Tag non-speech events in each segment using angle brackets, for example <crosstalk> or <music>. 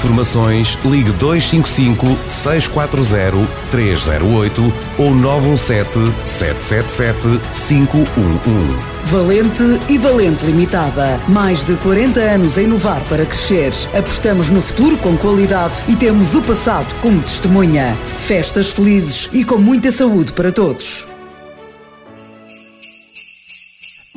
informações, ligue 255 640 308 ou 917 777 511. Valente e Valente Limitada. Mais de 40 anos a inovar para crescer. Apostamos no futuro com qualidade e temos o passado como testemunha. Festas felizes e com muita saúde para todos.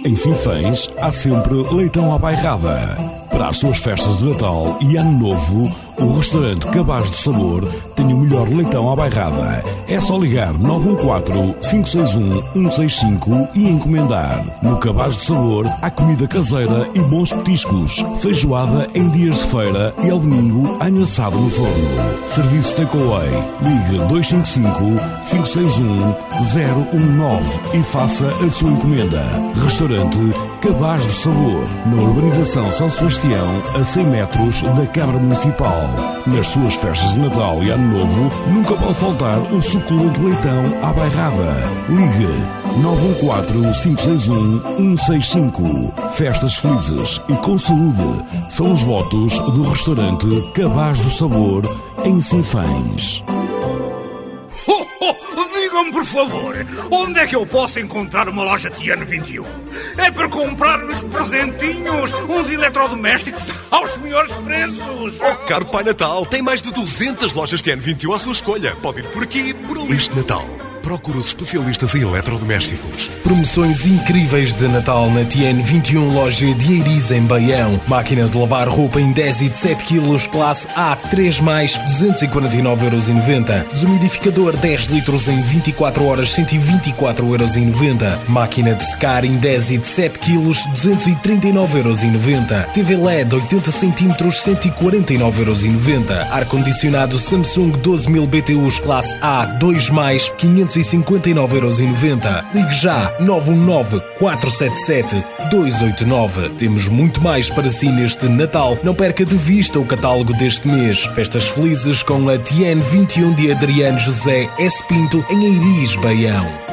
Em Sinfãs há sempre leitão à bairrada. Para as suas festas de Natal e Ano Novo, o restaurante Cabaz do Sabor tem o melhor leitão à bairrada. É só ligar 914-561-165 e encomendar. No Cabaz do Sabor há comida caseira e bons petiscos, feijoada em dias de feira e ao domingo anho assado no forno. Serviço Takeaway. Ligue 255-561-019 e faça a sua encomenda. Restaurante Cabaz do Sabor, na urbanização São Sebastião, a 100 metros da Câmara Municipal. Nas suas festas de Natal e Ano Novo, nunca pode faltar o suculento leitão à bairrada. Ligue 914-561-165. Festas felizes e com saúde são os votos do restaurante Cabaz do Sabor, em Sinfãs. Digam-me, por favor, onde é que eu posso encontrar uma loja Tiano 21? É para comprar uns presentinhos, uns eletrodomésticos <laughs> aos melhores preços. Oh, caro Pai Natal, tem mais de 200 lojas Tiano 21 à sua escolha. Pode ir por aqui, por ali. Este Natal, procura os especialistas em eletrodomésticos. Promoções incríveis de Natal na TN21 Loja de Eiriz em Baião. Máquina de lavar roupa em 10 e de 7 kg, classe A, 3 mais, 249,90€. Desumidificador 10 litros em 24 horas, 124,90€. Máquina de secar em 10 e de 7 kg, 239,90€. TV LED 80 cm, 149,90€. Ar-condicionado Samsung 12000 BTUs, classe A, 2 mais, 559,90€. Ligue já 919 477 289. Temos muito mais para si neste Natal. Não perca de vista o catálogo deste mês. Festas felizes com a TN 21 de Adriano José S. Pinto em Eiris, Baião.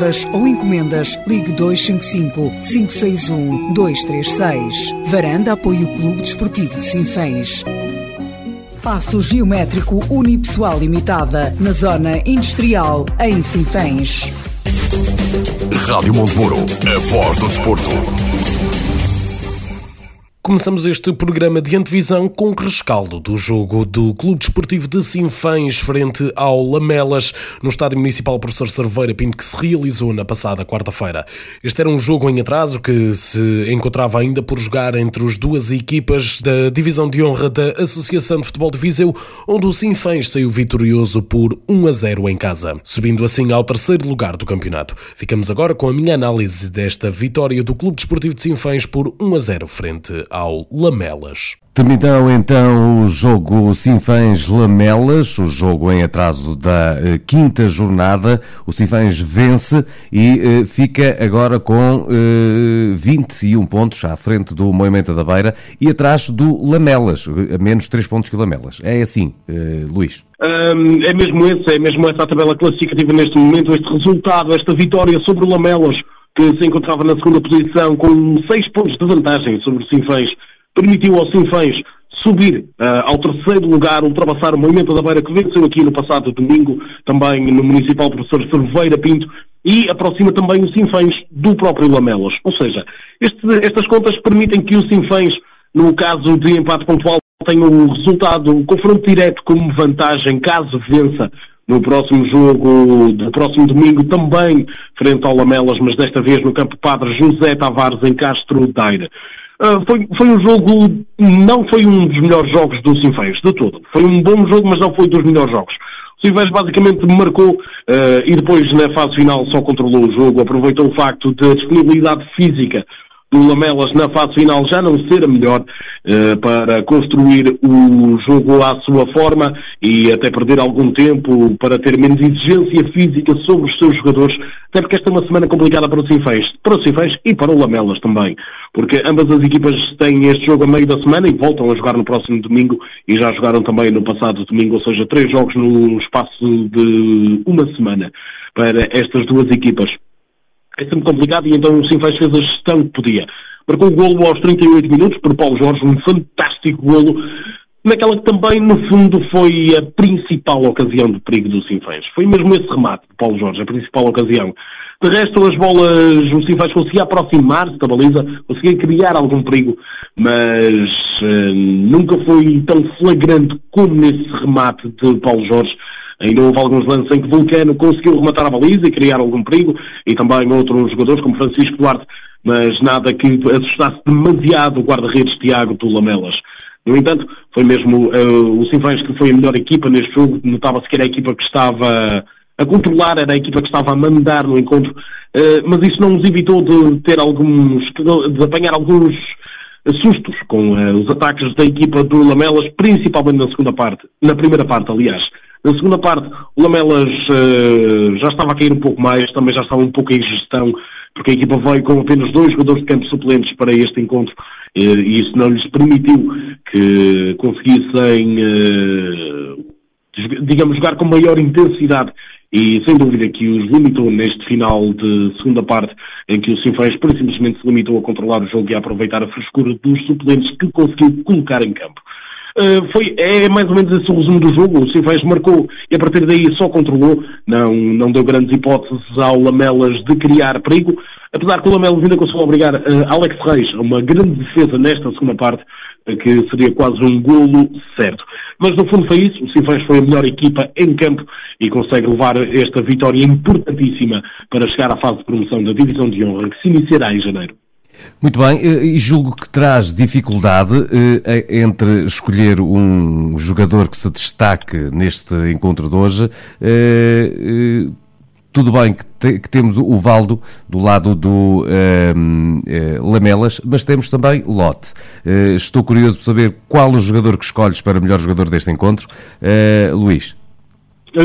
ou encomendas, ligue 255 561 236. Varanda apoia o Clube Desportivo de Sinfãs. Passo Geométrico Unipessoal Limitada, na Zona Industrial, em Sinfãs. Rádio Montemuro, a voz do desporto. Começamos este programa de antevisão com o rescaldo do jogo do Clube Desportivo de Sinfãs frente ao Lamelas no Estádio Municipal Professor Cerveira Pinto que se realizou na passada quarta-feira. Este era um jogo em atraso que se encontrava ainda por jogar entre as duas equipas da Divisão de Honra da Associação de Futebol de Viseu, onde o Sinfãs saiu vitorioso por 1 a 0 em casa, subindo assim ao terceiro lugar do campeonato. Ficamos agora com a minha análise desta vitória do Clube Desportivo de Sinfãs por 1 a 0 frente ao Lamelas. Terminou então o jogo Sinfãs Lamelas, o jogo em atraso da eh, quinta jornada. O Sinfãs vence e eh, fica agora com eh, 21 pontos à frente do Moimenta da Beira e atrás do Lamelas, a menos 3 pontos que o Lamelas. É assim, eh, Luís. Um, é mesmo esse, é mesmo essa a tabela classificativa neste momento, este resultado, esta vitória sobre o Lamelas, que se encontrava na segunda posição com seis pontos de vantagem sobre o Sinfãs, permitiu ao Sinfãs subir uh, ao terceiro lugar, ultrapassar o Movimento da Beira, que venceu aqui no passado domingo, também no Municipal Professor Cerveira Pinto, e aproxima também o Sinfãs do próprio Lamelas. Ou seja, este, estas contas permitem que o Sinfãs, no caso de empate pontual, tenha o resultado, o confronto direto como vantagem, caso vença no próximo jogo do próximo domingo, também frente ao Lamelas, mas desta vez no campo Padre José Tavares, em Castro Daire. Uh, foi, foi um jogo, não foi um dos melhores jogos do Sinfãs, de todo. Foi um bom jogo, mas não foi dos melhores jogos. O Sinfãs basicamente marcou uh, e depois na fase final só controlou o jogo, aproveitou o facto da disponibilidade física do Lamelas na fase final já não ser a melhor uh, para construir o jogo à sua forma e até perder algum tempo para ter menos exigência física sobre os seus jogadores, até porque esta é uma semana complicada para o Sinfãs, para o Sinfãs e para o Lamelas também, porque ambas as equipas têm este jogo a meio da semana e voltam a jogar no próximo domingo e já jogaram também no passado domingo, ou seja, três jogos no espaço de uma semana para estas duas equipas é sempre complicado e então o Sinfãs fez a gestão que podia. Marcou o golo aos 38 minutos por Paulo Jorge, um fantástico golo, naquela que também, no fundo, foi a principal ocasião de perigo do Sinfãs. Foi mesmo esse remate de Paulo Jorge, a principal ocasião. De resto, as bolas, o Sinfãs conseguia aproximar-se da baliza, conseguia criar algum perigo, mas uh, nunca foi tão flagrante como nesse remate de Paulo Jorge. Ainda houve alguns lances em que Vulcano conseguiu rematar a baliza e criar algum perigo, e também outros jogadores como Francisco Duarte, mas nada que assustasse demasiado o guarda-redes Tiago do Lamelas. No entanto, foi mesmo uh, o Sinfãs que foi a melhor equipa neste jogo, notava-se que era a equipa que estava a controlar, era a equipa que estava a mandar no encontro, uh, mas isso não nos evitou de ter alguns, de apanhar alguns sustos com uh, os ataques da equipa do Lamelas, principalmente na segunda parte, na primeira parte, aliás. Na segunda parte, o Lamelas uh, já estava a cair um pouco mais, também já estava um pouco em gestão, porque a equipa veio com apenas dois jogadores de campo suplentes para este encontro uh, e isso não lhes permitiu que conseguissem, uh, digamos, jogar com maior intensidade e sem dúvida que os limitou neste final de segunda parte, em que o Sinfãs simplesmente se limitou a controlar o jogo e a aproveitar a frescura dos suplentes que conseguiu colocar em campo. Uh, foi, é mais ou menos esse o resumo do jogo. O Sinfãs marcou e a partir daí só controlou, não, não deu grandes hipóteses ao Lamelas de criar perigo, apesar que o Lamelas ainda conseguiu obrigar uh, Alex Reis a uma grande defesa nesta segunda parte, uh, que seria quase um golo certo. Mas no fundo foi isso, o Sinfãs foi a melhor equipa em campo e consegue levar esta vitória importantíssima para chegar à fase de promoção da Divisão de Honra, que se iniciará em janeiro. Muito bem, eh, e julgo que traz dificuldade eh, entre escolher um jogador que se destaque neste encontro de hoje. Eh, tudo bem que, te, que temos o Valdo do lado do Lamelas, mas temos também Lote. estou curioso por saber qual o jogador que escolhes para melhor jogador deste encontro. Luís.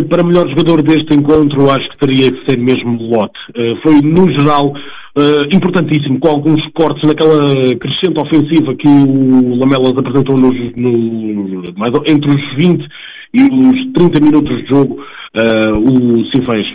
Para melhor jogador deste encontro, acho que teria que ser mesmo Lote. foi, no geral, Uh, importantíssimo, com alguns cortes naquela crescente ofensiva que o Lamelas apresentou nos, no, mais, entre os 20 e os 30 minutos de jogo, uh, o Sinfãs,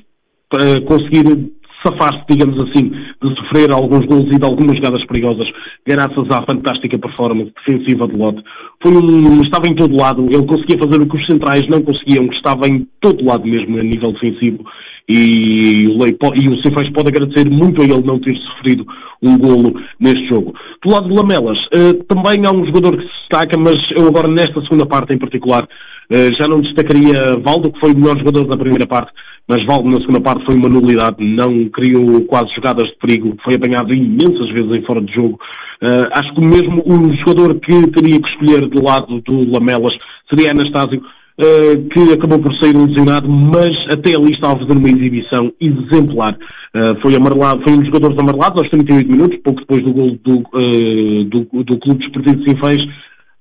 para conseguir safar-se, digamos assim, de sofrer alguns gols e de algumas jogadas perigosas, graças à fantástica performance defensiva de Lotte. Foi um, estava em todo lado, ele conseguia fazer o que os centrais não conseguiam, estava em todo lado mesmo a nível defensivo e o, Lei, e o pode agradecer muito a ele não ter sofrido um golo neste jogo. Do lado de Lamelas, uh, também há um jogador que se destaca, mas eu agora nesta segunda parte em particular uh, já não destacaria Valdo, que foi o melhor jogador da primeira parte, mas Valdo na segunda parte foi uma nulidade, não criou quase jogadas de perigo, foi apanhado imensas vezes em fora de jogo. Uh, acho que mesmo o jogador que teria que escolher do lado do Lamelas seria Anastácio, Uh, que acabou por sair lesionado, mas até ali estava a fazer uma exibição exemplar. Uh, foi, amarelado, foi um dos jogadores amarelados aos 38 minutos, pouco depois do gol do, uh, do, do Clube Desportivo de Sinfãs,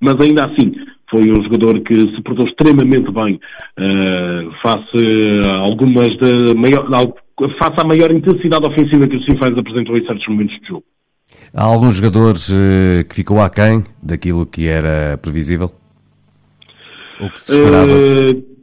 mas ainda assim foi um jogador que se portou extremamente bem face a algumas de maior, face à maior intensidade ofensiva que o Sinfãs apresentou em certos momentos de jogo. Há alguns jogadores que ficou aquém daquilo que era previsível? O que se esperava? Uh,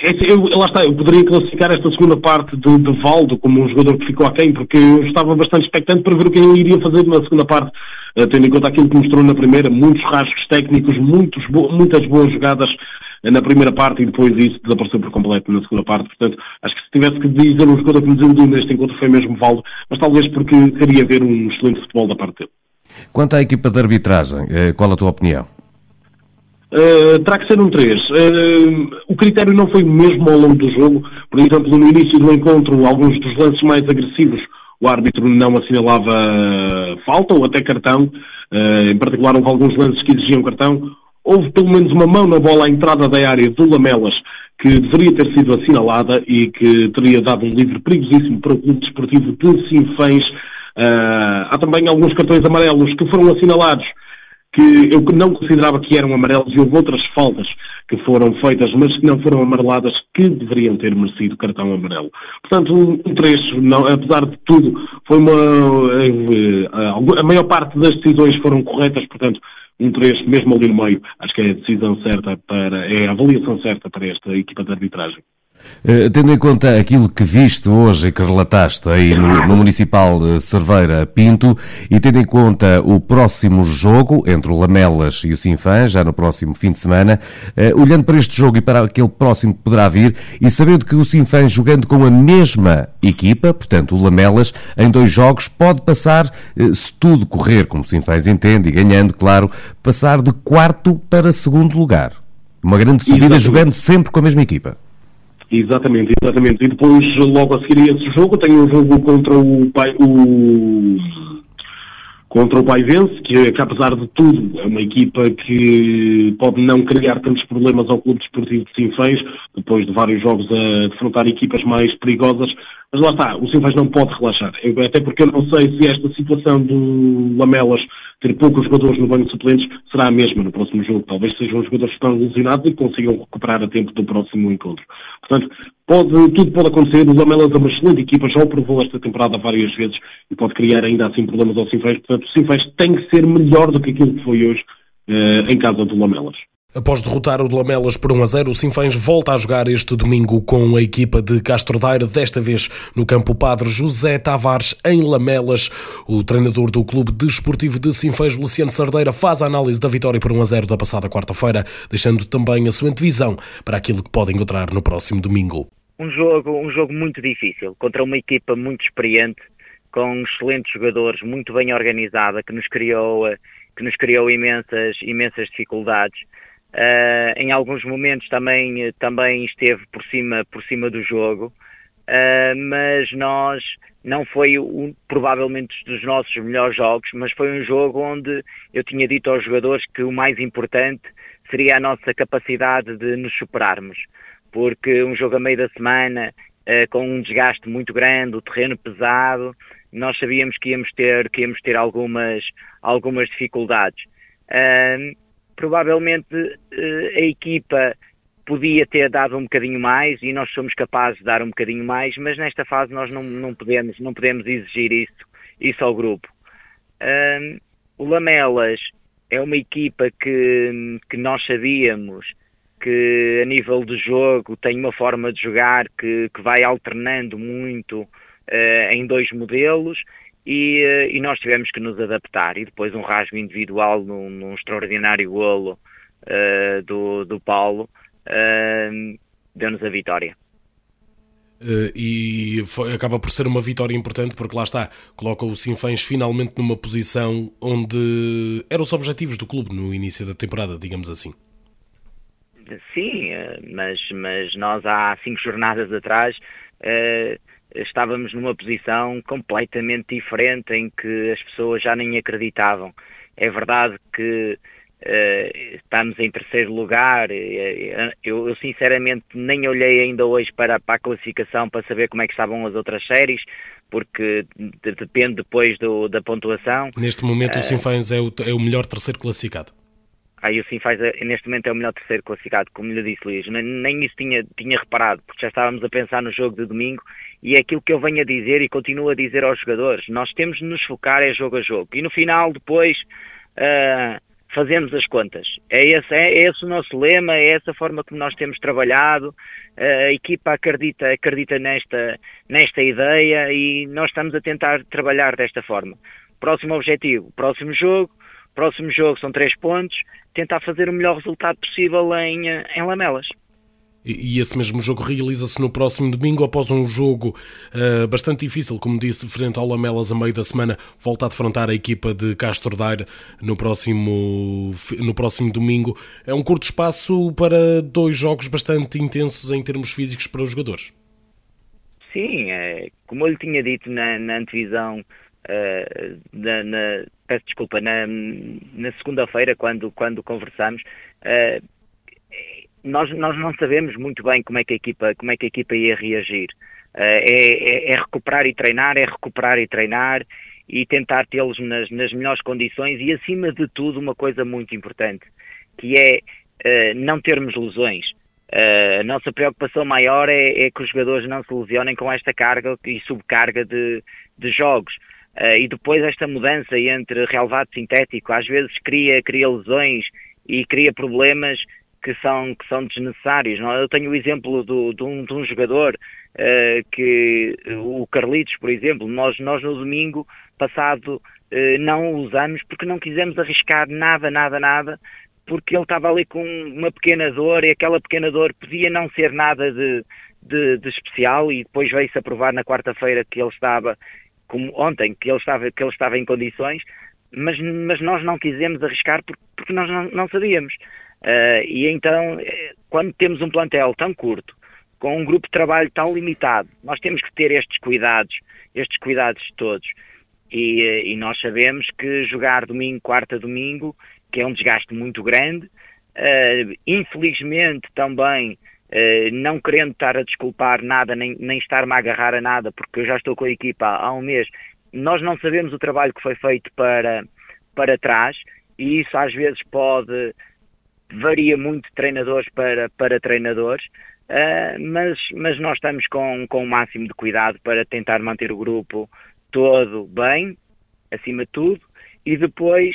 É, eu, lá está, eu poderia classificar esta segunda parte de, de Valdo como um jogador que ficou aquém, porque eu estava bastante expectante para ver o que ele iria fazer na segunda parte, uh, tendo em conta aquilo que mostrou na primeira, muitos rasgos técnicos, muitos, bo muitas boas jogadas uh, na primeira parte e depois isso desapareceu por completo na segunda parte. Portanto, acho que se tivesse que dizer um jogador que me desiludiu neste encontro foi mesmo Valdo, mas talvez porque queria ver um excelente futebol da parte dele. Quanto à equipa de arbitragem, qual a tua opinião? Uh, terá que ser um 3. Uh, o critério não foi o mesmo ao longo do jogo. Por exemplo, no início do encontro, alguns dos lances mais agressivos, o árbitro não assinalava falta ou até cartão. Uh, em particular, houve alguns lances que exigiam cartão. Houve pelo menos uma mão na bola à entrada da área do Lamelas que deveria ter sido assinalada e que teria dado um livre perigosíssimo para o Clube Desportivo de Sinfãs. há também alguns cartões amarelos que foram assinalados que eu não considerava que eram amarelos e houve outras faltas que foram feitas, mas que não foram amareladas, que deveriam ter merecido cartão amarelo. Portanto, um trecho, não, apesar de tudo, foi uma. Eh, a maior parte das decisões foram corretas, portanto, um trecho, mesmo ali no meio, acho que é a decisão certa para. é a avaliação certa para esta equipa de arbitragem. Uh, tendo em conta aquilo que viste hoje e que relataste aí no, no Municipal de Cerveira Pinto e tendo em conta o próximo jogo entre o Lamelas e o Sinfã, já no próximo fim de semana, uh, olhando para este jogo e para aquele próximo que poderá vir e sabendo que o Sinfã jogando com a mesma equipa, portanto o Lamelas, em dois jogos pode passar, uh, se tudo correr como o Sinfãs entende e ganhando, claro, passar de quarto para segundo lugar. Uma grande subida Exatamente. jogando sempre com a mesma equipa. Exatamente, exatamente. E depois, logo a seguir a esse jogo, tenho um jogo contra o, o contra o Paivense, que, que apesar de tudo é uma equipa que pode não criar tantos problemas ao Clube Desportivo de Sinfãs, depois de vários jogos a defrontar equipas mais perigosas, mas lá está, o Sinfãs não pode relaxar, até porque eu não sei se esta situação do Lamelas ter poucos jogadores no banco de suplentes será a mesma no próximo jogo. Talvez sejam os jogadores que estão ilusionados e consigam recuperar a tempo do próximo encontro. Portanto, pode, tudo pode acontecer. O Lamelas é uma excelente equipa, já o provou esta temporada várias vezes e pode criar ainda assim problemas ao Sinfãs. Portanto, o Sinfãs tem que ser melhor do que aquilo que foi hoje uh, em casa do Lamelas. Após derrotar o de Lamelas por 1 a 0, o Sinfãs volta a jogar este domingo com a equipa de Castro Daire, desta vez no campo Padre José Tavares, em Lamelas. O treinador do Clube Desportivo de Sinfãs, Luciano Sardeira, faz a análise da vitória por 1 a 0 da passada quarta-feira, deixando também a sua antevisão para aquilo que pode encontrar no próximo domingo. Um jogo, um jogo muito difícil, contra uma equipa muito experiente, com excelentes jogadores, muito bem organizada, que nos criou, que nos criou imensas, imensas dificuldades. Uh, em alguns momentos também, também esteve por cima, por cima do jogo, uh, mas nós não foi um, provavelmente dos nossos melhores jogos, mas foi um jogo onde eu tinha dito aos jogadores que o mais importante seria a nossa capacidade de nos superarmos, porque um jogo a meio da semana uh, com um desgaste muito grande, o terreno pesado, nós sabíamos que íamos ter, que íamos ter algumas, algumas dificuldades. Provavelmente eh, a equipa podia ter dado um bocadinho mais e nós somos capazes de dar um bocadinho mais, mas nesta fase nós não, não podemos não podemos exigir isso isso ao grupo. O Lamelas é uma equipa que, que nós sabíamos que a nível de jogo tem uma forma de jogar que, que vai alternando muito em dois modelos e, eh, e, nós tivemos que nos adaptar. E depois um rasgo individual num, num extraordinário golo uh, do, do Paulo uh, deu-nos a vitória. Uh, e foi, acaba por ser uma vitória importante porque lá está, coloca o Sinfãs finalmente numa posição onde eram os objetivos do clube no início da temporada, digamos assim. Sim, mas, mas nós há cinco jornadas atrás estávamos numa posição completamente diferente em que as pessoas já nem acreditavam. É verdade que uh, estamos em terceiro lugar. Eu, eu, sinceramente nem olhei ainda hoje para, para, a classificação para saber como é que estavam as outras séries, porque de, depende depois do, da pontuação. Neste momento uh, o Sinfãs é o, é o melhor terceiro classificado. Aí o Sinfãs neste momento é o melhor terceiro classificado, como lhe disse Luís. Nem, isso tinha, tinha reparado, porque já estávamos a pensar no jogo de domingo e é aquilo que eu venho a dizer e continuo a dizer aos jogadores. Nós temos de nos focar é jogo a jogo. E no final, depois, uh, fazemos as contas. É esse, é esse o nosso lema, é essa a forma como nós temos trabalhado. A equipa acredita, acredita nesta, nesta ideia e nós estamos a tentar trabalhar desta forma. Próximo objetivo, próximo jogo. Próximo jogo são três pontos. Tentar fazer o melhor resultado possível em, em Lamelas. E esse mesmo jogo realiza-se no próximo domingo, após um jogo uh, bastante difícil, como disse, frente ao Lamelas a meio da semana, volta a defrontar a equipa de Castro Daire no próximo, no próximo domingo. É um curto espaço para dois jogos bastante intensos em termos físicos para os jogadores. Sim, é, como eu lhe tinha dito na, na antevisão, uh, na, na, peço desculpa, na, na segunda-feira, quando, quando conversamos, uh, nós, nós não sabemos muito bem como é que a equipa, como é que a equipa ia reagir. Uh, é, é, é, recuperar e treinar, é recuperar e treinar e tentar tê-los nas, nas melhores condições e, acima de tudo, uma coisa muito importante, que é não termos lesões. Uh, a nossa preocupação maior é, é, que os jogadores não se lesionem com esta carga e subcarga de, de jogos. E depois esta mudança entre relevado sintético às vezes cria, cria lesões e cria problemas que são, que são desnecessários. Não? É? Eu tenho o exemplo do, de, um, de um jogador uh, que, o Carlitos, por exemplo, nós, nós no domingo passado uh, não o usamos porque não quisemos arriscar nada, nada, nada, porque ele estava ali com uma pequena dor e aquela pequena dor podia não ser nada de, de, de especial e depois veio-se a provar na quarta-feira que ele estava, como ontem, que ele estava, que ele estava em condições, mas, mas nós não quisemos arriscar porque, porque nós não, não sabíamos. Uh, e então, eh, quando temos um plantel tão curto, com um grupo de trabalho tão limitado, nós temos que ter estes cuidados, estes cuidados todos. E, eh, e nós sabemos que jogar domingo, quarta, domingo, que é um desgaste muito grande, uh, infelizmente também uh, não querendo estar a desculpar nada, nem, nem estar-me a agarrar a nada, porque eu já estou com a equipa há, há um mês, nós não sabemos o trabalho que foi feito para, para trás, e isso às vezes pode varia muito de treinadores para, para treinadores, uh, mas, mas nós estamos com, com o máximo de cuidado para tentar manter o grupo todo bem, acima de tudo, e depois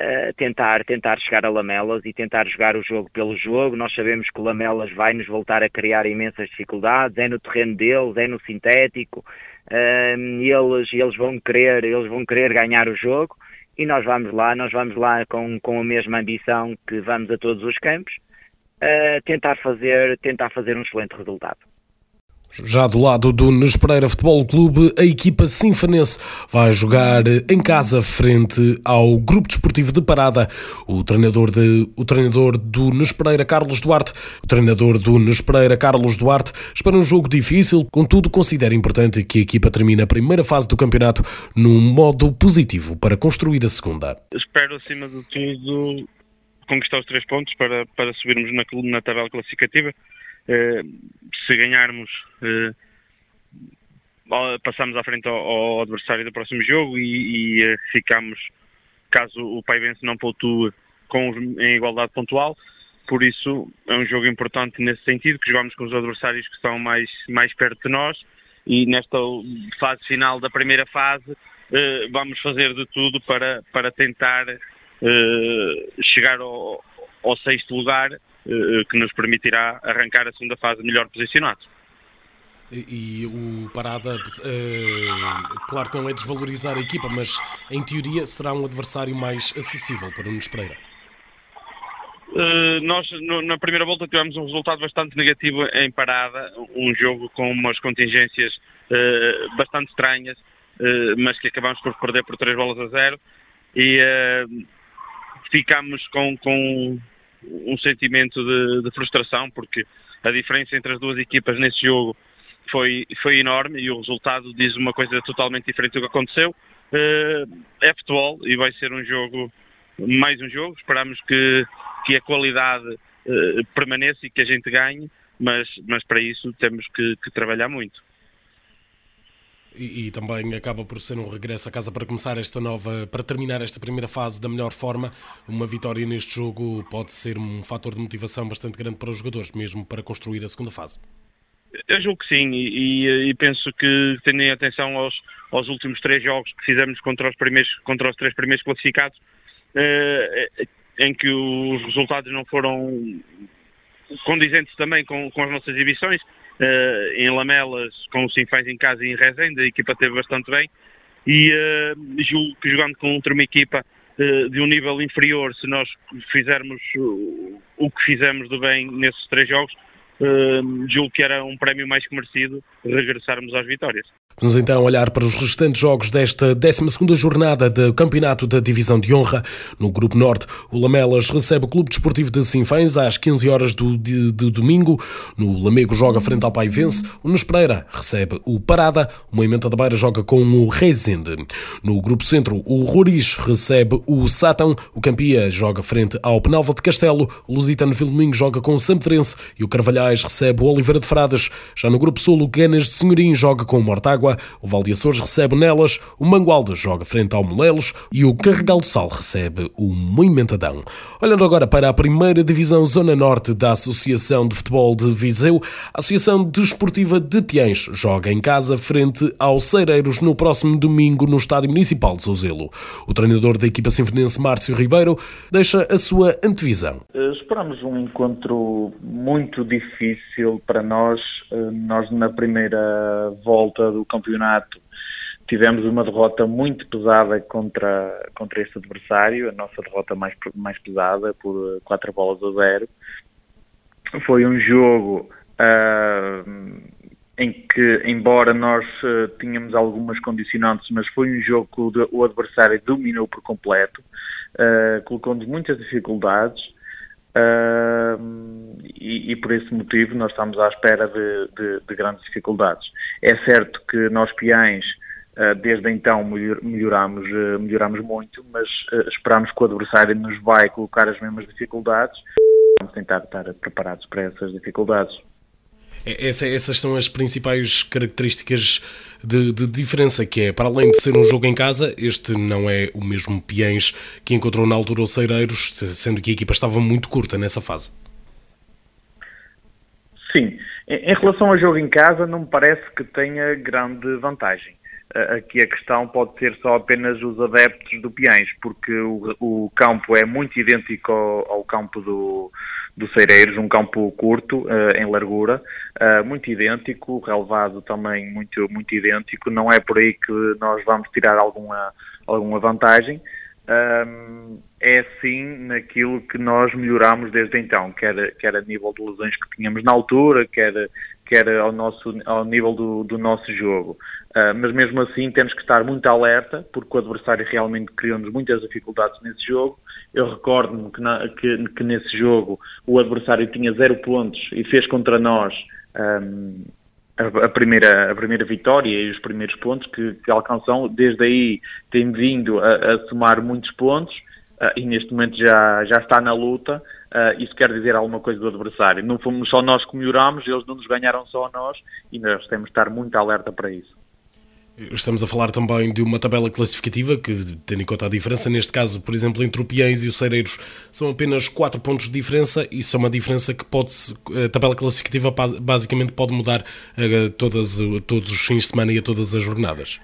uh, tentar, tentar chegar a Lamelas e tentar jogar o jogo pelo jogo. Nós sabemos que o Lamelas vai nos voltar a criar imensas dificuldades, é no terreno deles, é no sintético, uh, eles, eles, vão querer, eles vão querer ganhar o jogo e nós vamos lá, nós vamos lá com, com a mesma ambição que vamos a todos os campos, a tentar fazer, tentar fazer um excelente resultado. Já do lado do Nunes Pereira Futebol Clube, a equipa sinfanense vai jogar em casa frente ao Grupo Desportivo de Parada. O treinador, de, o treinador do Nunes Pereira, Carlos Duarte, o treinador do Nunes Pereira, Carlos Duarte, espera um jogo difícil, contudo considera importante que a equipa termine a primeira fase do campeonato num modo positivo para construir a segunda. Espero, acima de tudo, conquistar os três pontos para, para subirmos na, na tabela classificativa se ganharmos, eh, passamos à frente ao, adversário do próximo jogo e, e eh, ficamos, caso o Paivense não pontue com, em igualdade pontual. Por isso é um jogo importante nesse sentido, que jogamos com os adversários que estão mais, mais perto de nós e nesta fase final da primeira fase vamos fazer de tudo para, para tentar chegar ao, ao sexto lugar eh, que nos permitirá arrancar a segunda fase melhor posicionados. E, e o Parada, uh, claro que não é desvalorizar a equipa, mas em teoria será um adversário mais acessível para o Nunes Pereira. Uh, nós na primeira volta tivemos um resultado bastante negativo em Parada, um jogo com umas contingências uh, bastante estranhas, mas que acabamos por perder por 3 bolas a 0 e ficamos com, com um sentimento de, de, frustração, porque a diferença entre as duas equipas nesse jogo foi, foi enorme e o resultado diz uma coisa totalmente diferente do que aconteceu. Uh, é futebol e vai ser um jogo, mais um jogo. Esperamos que, que a qualidade uh, permaneça e que a gente ganhe, mas, mas para isso temos que, que trabalhar muito. E, e, também acaba por ser um regresso a casa para começar esta nova, para terminar esta primeira fase da melhor forma. Uma vitória neste jogo pode ser um fator de motivação bastante grande para os jogadores, mesmo para construir a segunda fase. Eu julgo que sim, e, e penso que tendo em atenção aos, aos últimos três jogos que fizemos contra os, primeiros, contra os três primeiros classificados, eh, em que os resultados não foram condizentes também com, com as nossas exibições. Uh, em Lamelas, com o Sinfãs em casa e em Rezende, a equipa teve bastante bem. E uh, julgo que jogando contra uma equipa uh, de um nível inferior, se nós fizermos o que fizemos de bem nesses três jogos, julgo que era um prémio mais que merecido regressarmos às vitórias. Vamos então olhar para os restantes jogos desta 12 jornada do Campeonato da Divisão de Honra. No Grupo Norte, o Lamelas recebe o Clube Desportivo de Sinfãs às 15 horas do, de, de domingo. No Lamego joga frente ao Pai Vence. O Nos Pereira recebe o Parada. O Moimenta da Beira joga com o Rezende. No Grupo Centro, o Roriz recebe o Sátão. O Campia joga frente ao Penalva de Castelo. O Lusitano Vildomingo joga com o Sampedrense. E o Carvalhais recebe o Oliveira de Frades. Já no Grupo Sul, o Ganas de Senhorim joga com o Mortágua. Água, o Val de Açores recebe Nelas, o Mangualde joga frente ao Molelos e o Carregal do Sal recebe o Moimentadão. Olhando agora para a primeira divisão Zona Norte da Associação de Futebol de Viseu, a Associação Desportiva de Piens joga em casa frente aos Cereiros no próximo domingo no Estádio Municipal de Souzelo. O treinador da equipa sinfonense Márcio Ribeiro deixa a sua antevisão. Eh, esperamos um encontro muito difícil para nós. Eh, nós na primeira volta do campeonato tivemos uma derrota muito pesada contra, contra este adversário, a nossa derrota mais, mais pesada, por 4 bolas a 0. Foi um jogo uh, em que, embora nós uh, tínhamos algumas condicionantes, mas foi um jogo que o, o adversário dominou por completo, uh, colocou-nos muitas dificuldades. Uh, e, e, por esse motivo nós estamos à espera de, de, de grandes dificuldades. É certo que nós peões uh, desde então melhoramos, uh, melhoramos muito, mas uh, esperamos que o adversário nos vai colocar as mesmas dificuldades. Vamos tentar estar preparados para essas dificuldades. É, essa, essas são as principais características de, de, diferença, que é, para além de ser um jogo em casa, este não é o mesmo Piens que encontrou na altura o Cereiros, sendo que a equipa estava muito curta nessa fase. Sim, em relação ao jogo em casa, não me parece que tenha grande vantagem. Aqui a questão pode ser só apenas os adeptos do Piens, porque o, o campo é muito idêntico ao, ao campo do, do Cereiros, um campo curto, uh, em largura, uh, muito idêntico, relevado também muito, muito idêntico. Não é por aí que nós vamos tirar alguma, alguma vantagem. É sim naquilo que nós melhoramos desde então, quer, quer a nível de lesões que tínhamos na altura, quer, quer ao, nosso, ao nível do, do nosso jogo. Uh, mas mesmo assim temos que estar muito alerta, porque o adversário realmente criou-nos muitas dificuldades nesse jogo. Eu recordo-me que, que, que, nesse jogo o adversário tinha zero pontos e fez contra nós um, a, primeira, a primeira vitória e os primeiros pontos que, que alcançam. Desde aí tem vindo a, a somar muitos pontos uh, e neste momento já, já está na luta. Uh, isso quer dizer alguma coisa do adversário. Não fomos só nós que melhorámos, eles não nos ganharam só a nós e nós temos de estar muito alerta para isso. Estamos a falar também de uma tabela classificativa que, tendo em conta a diferença, neste caso, por exemplo, entre o Piens e o Cereiros, são apenas 4 pontos de diferença. Isso é uma diferença que pode a tabela classificativa basicamente pode mudar a todas, a todos os fins de semana e a todas as jornadas.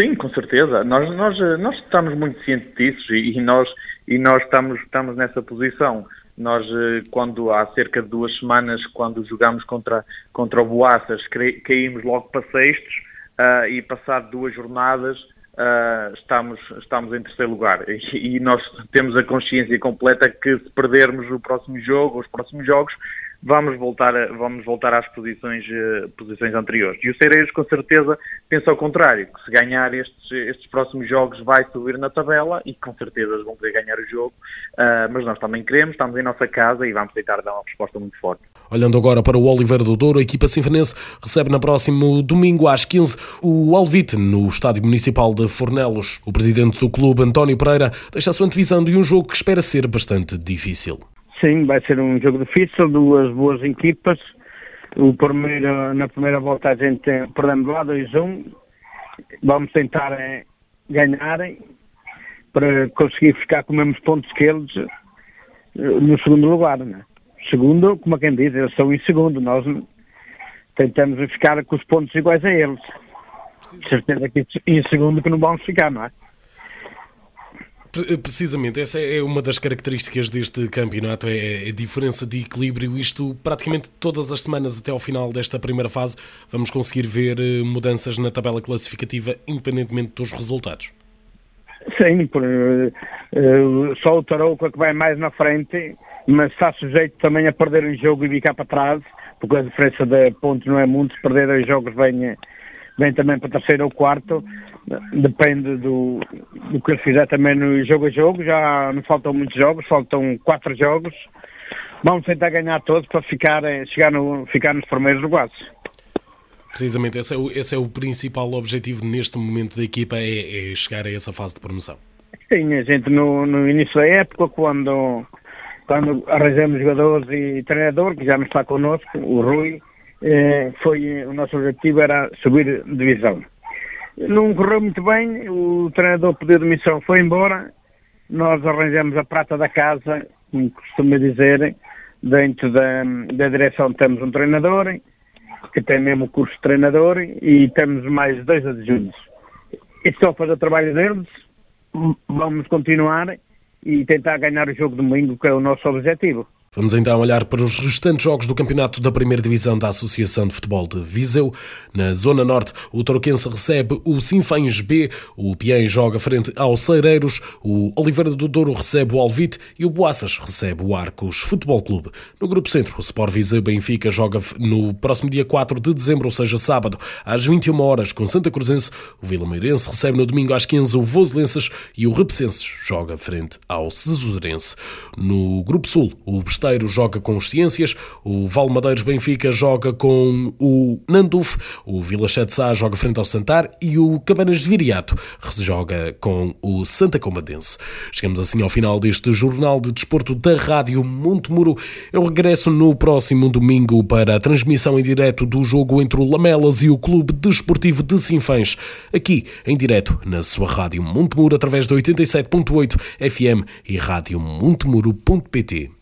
Sim, com certeza. Nós, nós, nós estamos muito cientes disso e, nós, e nós estamos, estamos nessa posição. Nós, eh, quando há cerca de duas semanas, quando jogámos contra, contra o Boaças, caímos logo para sextos uh, e passado duas jornadas uh, estamos, estamos em terceiro lugar. E, e, nós temos a consciência completa que se perdermos o próximo jogo, os próximos jogos, vamos voltar, a, vamos voltar às posições, uh, posições anteriores. E o Cereiros, com certeza, pensa ao contrário, que se ganhar estes, estes próximos jogos vai subir na tabela e com certeza vão poder ganhar o jogo, uh, mas nós também queremos, estamos em nossa casa e vamos tentar dar uma resposta muito forte. Olhando agora para o Oliveira do Douro, a equipa sinfonense recebe na próximo domingo às 15 o Alvite no Estádio Municipal de Fornelos. O presidente do clube, António Pereira, deixa a sua antevisão de um jogo que espera ser bastante difícil. Sim, vai ser um jogo difícil, duas boas equipas. O primeiro, na primeira volta a gente perdemos lá 2-1. Vamos tentar é, ganhar para conseguir ficar com os mesmos pontos que eles eh, no segundo lugar, não é? Segundo, como quem diz, eles estão em segundo, nós tentamos ficar com os pontos iguais a eles. Certeza que em segundo que não vamos ficar, não é? Precisamente, essa é uma das características deste campeonato, é a diferença de equilíbrio. Isto, praticamente todas as semanas até ao final desta primeira fase, vamos conseguir ver eh, mudanças na tabela classificativa, independentemente dos resultados. Sim, por, uh, só o Tarouca que vai mais na frente, mas está sujeito também a perder um jogo e ficar para trás, porque a diferença de pontos não é muito, se perder dois jogos vem, vem também para terceiro ou quarto, depende do, do que ele fizer também no jogo a jogo, já não faltam muitos jogos, faltam quatro jogos, vamos tentar ganhar todos para ficar, chegar no, ficar nos primeiros lugares. Precisamente, esse é, o, esse é o principal objetivo neste momento da equipa, é, é chegar a essa fase de promoção. Sim, a gente no, no início da época, quando, quando arranjamos jogadores e treinador, que já não está connosco, o Rui, eh, foi, o nosso objetivo era subir divisão. Não correu muito bem, o treinador pediu demissão, foi embora, nós arranjamos a prata da casa, como costuma dizer, dentro da, da direção temos um treinador, que tem mesmo curso de treinador e temos mais dois adjuntos. E só fazer o trabalho deles, vamos continuar e tentar ganhar o jogo domingo, que é o nosso objetivo. Vamos então olhar para os restantes jogos do campeonato da primeira divisão da Associação de Futebol de Viseu. Na Zona Norte, o Toroquense recebe o Sinfães B, o Piém joga frente ao Cereiros, o Oliveira do Douro recebe o Alvite e o Boaças recebe o Arcos Futebol Clube. No Grupo Centro, o Sport Viseu Benfica joga no próximo dia 4 de dezembro, ou seja, sábado, às 21 horas com Santa Cruzense. O Vila Meirense recebe no domingo às 15 o Voselenses e o Repsenses joga frente ao Cesurense. No Grupo Sul, o Joga com os Ciências, o Valmadeiros Benfica joga com o Nanduf, o Vila Sá joga frente ao Santar e o Cabanas de Viriato joga com o Santa Combadense. Chegamos assim ao final deste Jornal de Desporto da Rádio Montemuro. Eu regresso no próximo domingo para a transmissão em direto do jogo entre o Lamelas e o Clube Desportivo de Sinfãs, aqui em direto na sua Rádio Montemuro através de 87.8 FM e rádio montemuro.pt.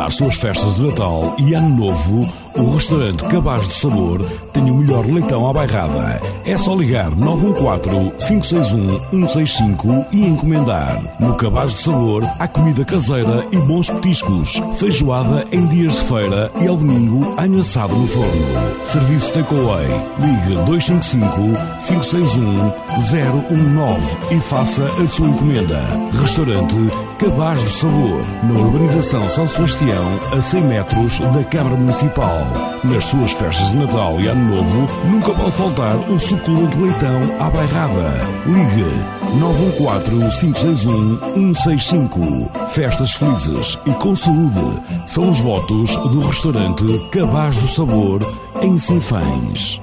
As suas festas de Natal e Ano Novo, o restaurante Cabaz do Sabor tem o melhor leitão à bairrada. É só ligar 914-561-165 e encomendar. No Cabaz do Sabor há comida caseira e bons petiscos, feijoada em dias de feira e ao domingo anho assado no forno. Serviço Takeaway. Ligue 255-561-019 e faça a sua encomenda. Restaurante Cabaz do Sabor, na urbanização São Sebastião, a 100 metros da Câmara Municipal. Nas suas festas de Natal e Ano Novo, nunca pode faltar o suculento leitão à bairrada. Ligue 914-561-165. Festas felizes e com saúde são os votos do restaurante Cabaz do Sabor, em Sinfãs.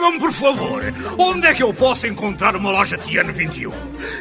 Digam-me, por favor, onde é que eu posso encontrar uma loja Tiano 21?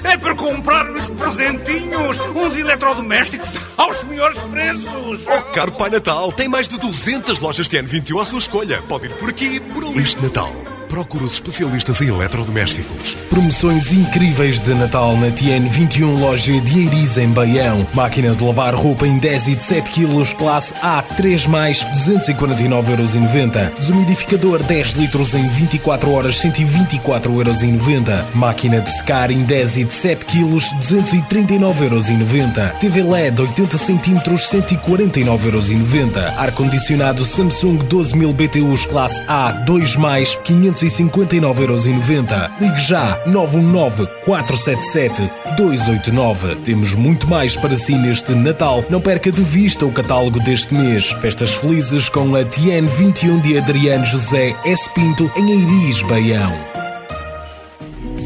É para comprar uns presentinhos, uns eletrodomésticos <laughs> aos melhores preços. Oh, caro Pai Natal, tem mais de 200 lojas Tiano 21 à sua escolha. Pode ir por aqui, por ali. Este Natal, Procure os especialistas em eletrodomésticos. Promoções incríveis de Natal na TN21 Loja de Eiriz em Baião. Máquina de lavar roupa em 10 e de 7 kg, classe A, 3 mais, 249,90€. Desumidificador 10 litros em 24 horas, 124,90€. Máquina de secar em 10 e de 7 kg, 239,90€. TV LED 80 cm, 149,90€. Ar-condicionado Samsung 12000 BTUs, classe A, 2 mais, 559,90€. Ligue já 919 477 289. Temos muito mais para si neste Natal. Não perca de vista o catálogo deste mês. Festas felizes com a TN 21 de Adriano José S. Pinto em Eiris, Baião.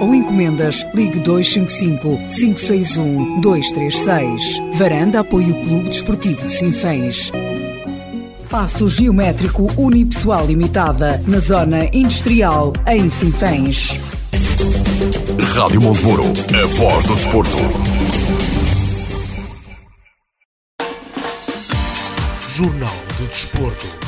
ou encomendas, ligue 255 561 236. Varanda apoia o Clube Desportivo de Sinfãs. Passo Geométrico Unipessoal Limitada, na Zona Industrial, em Sinfãs. Rádio Monteburo, a voz do desporto. Jornal do Desporto.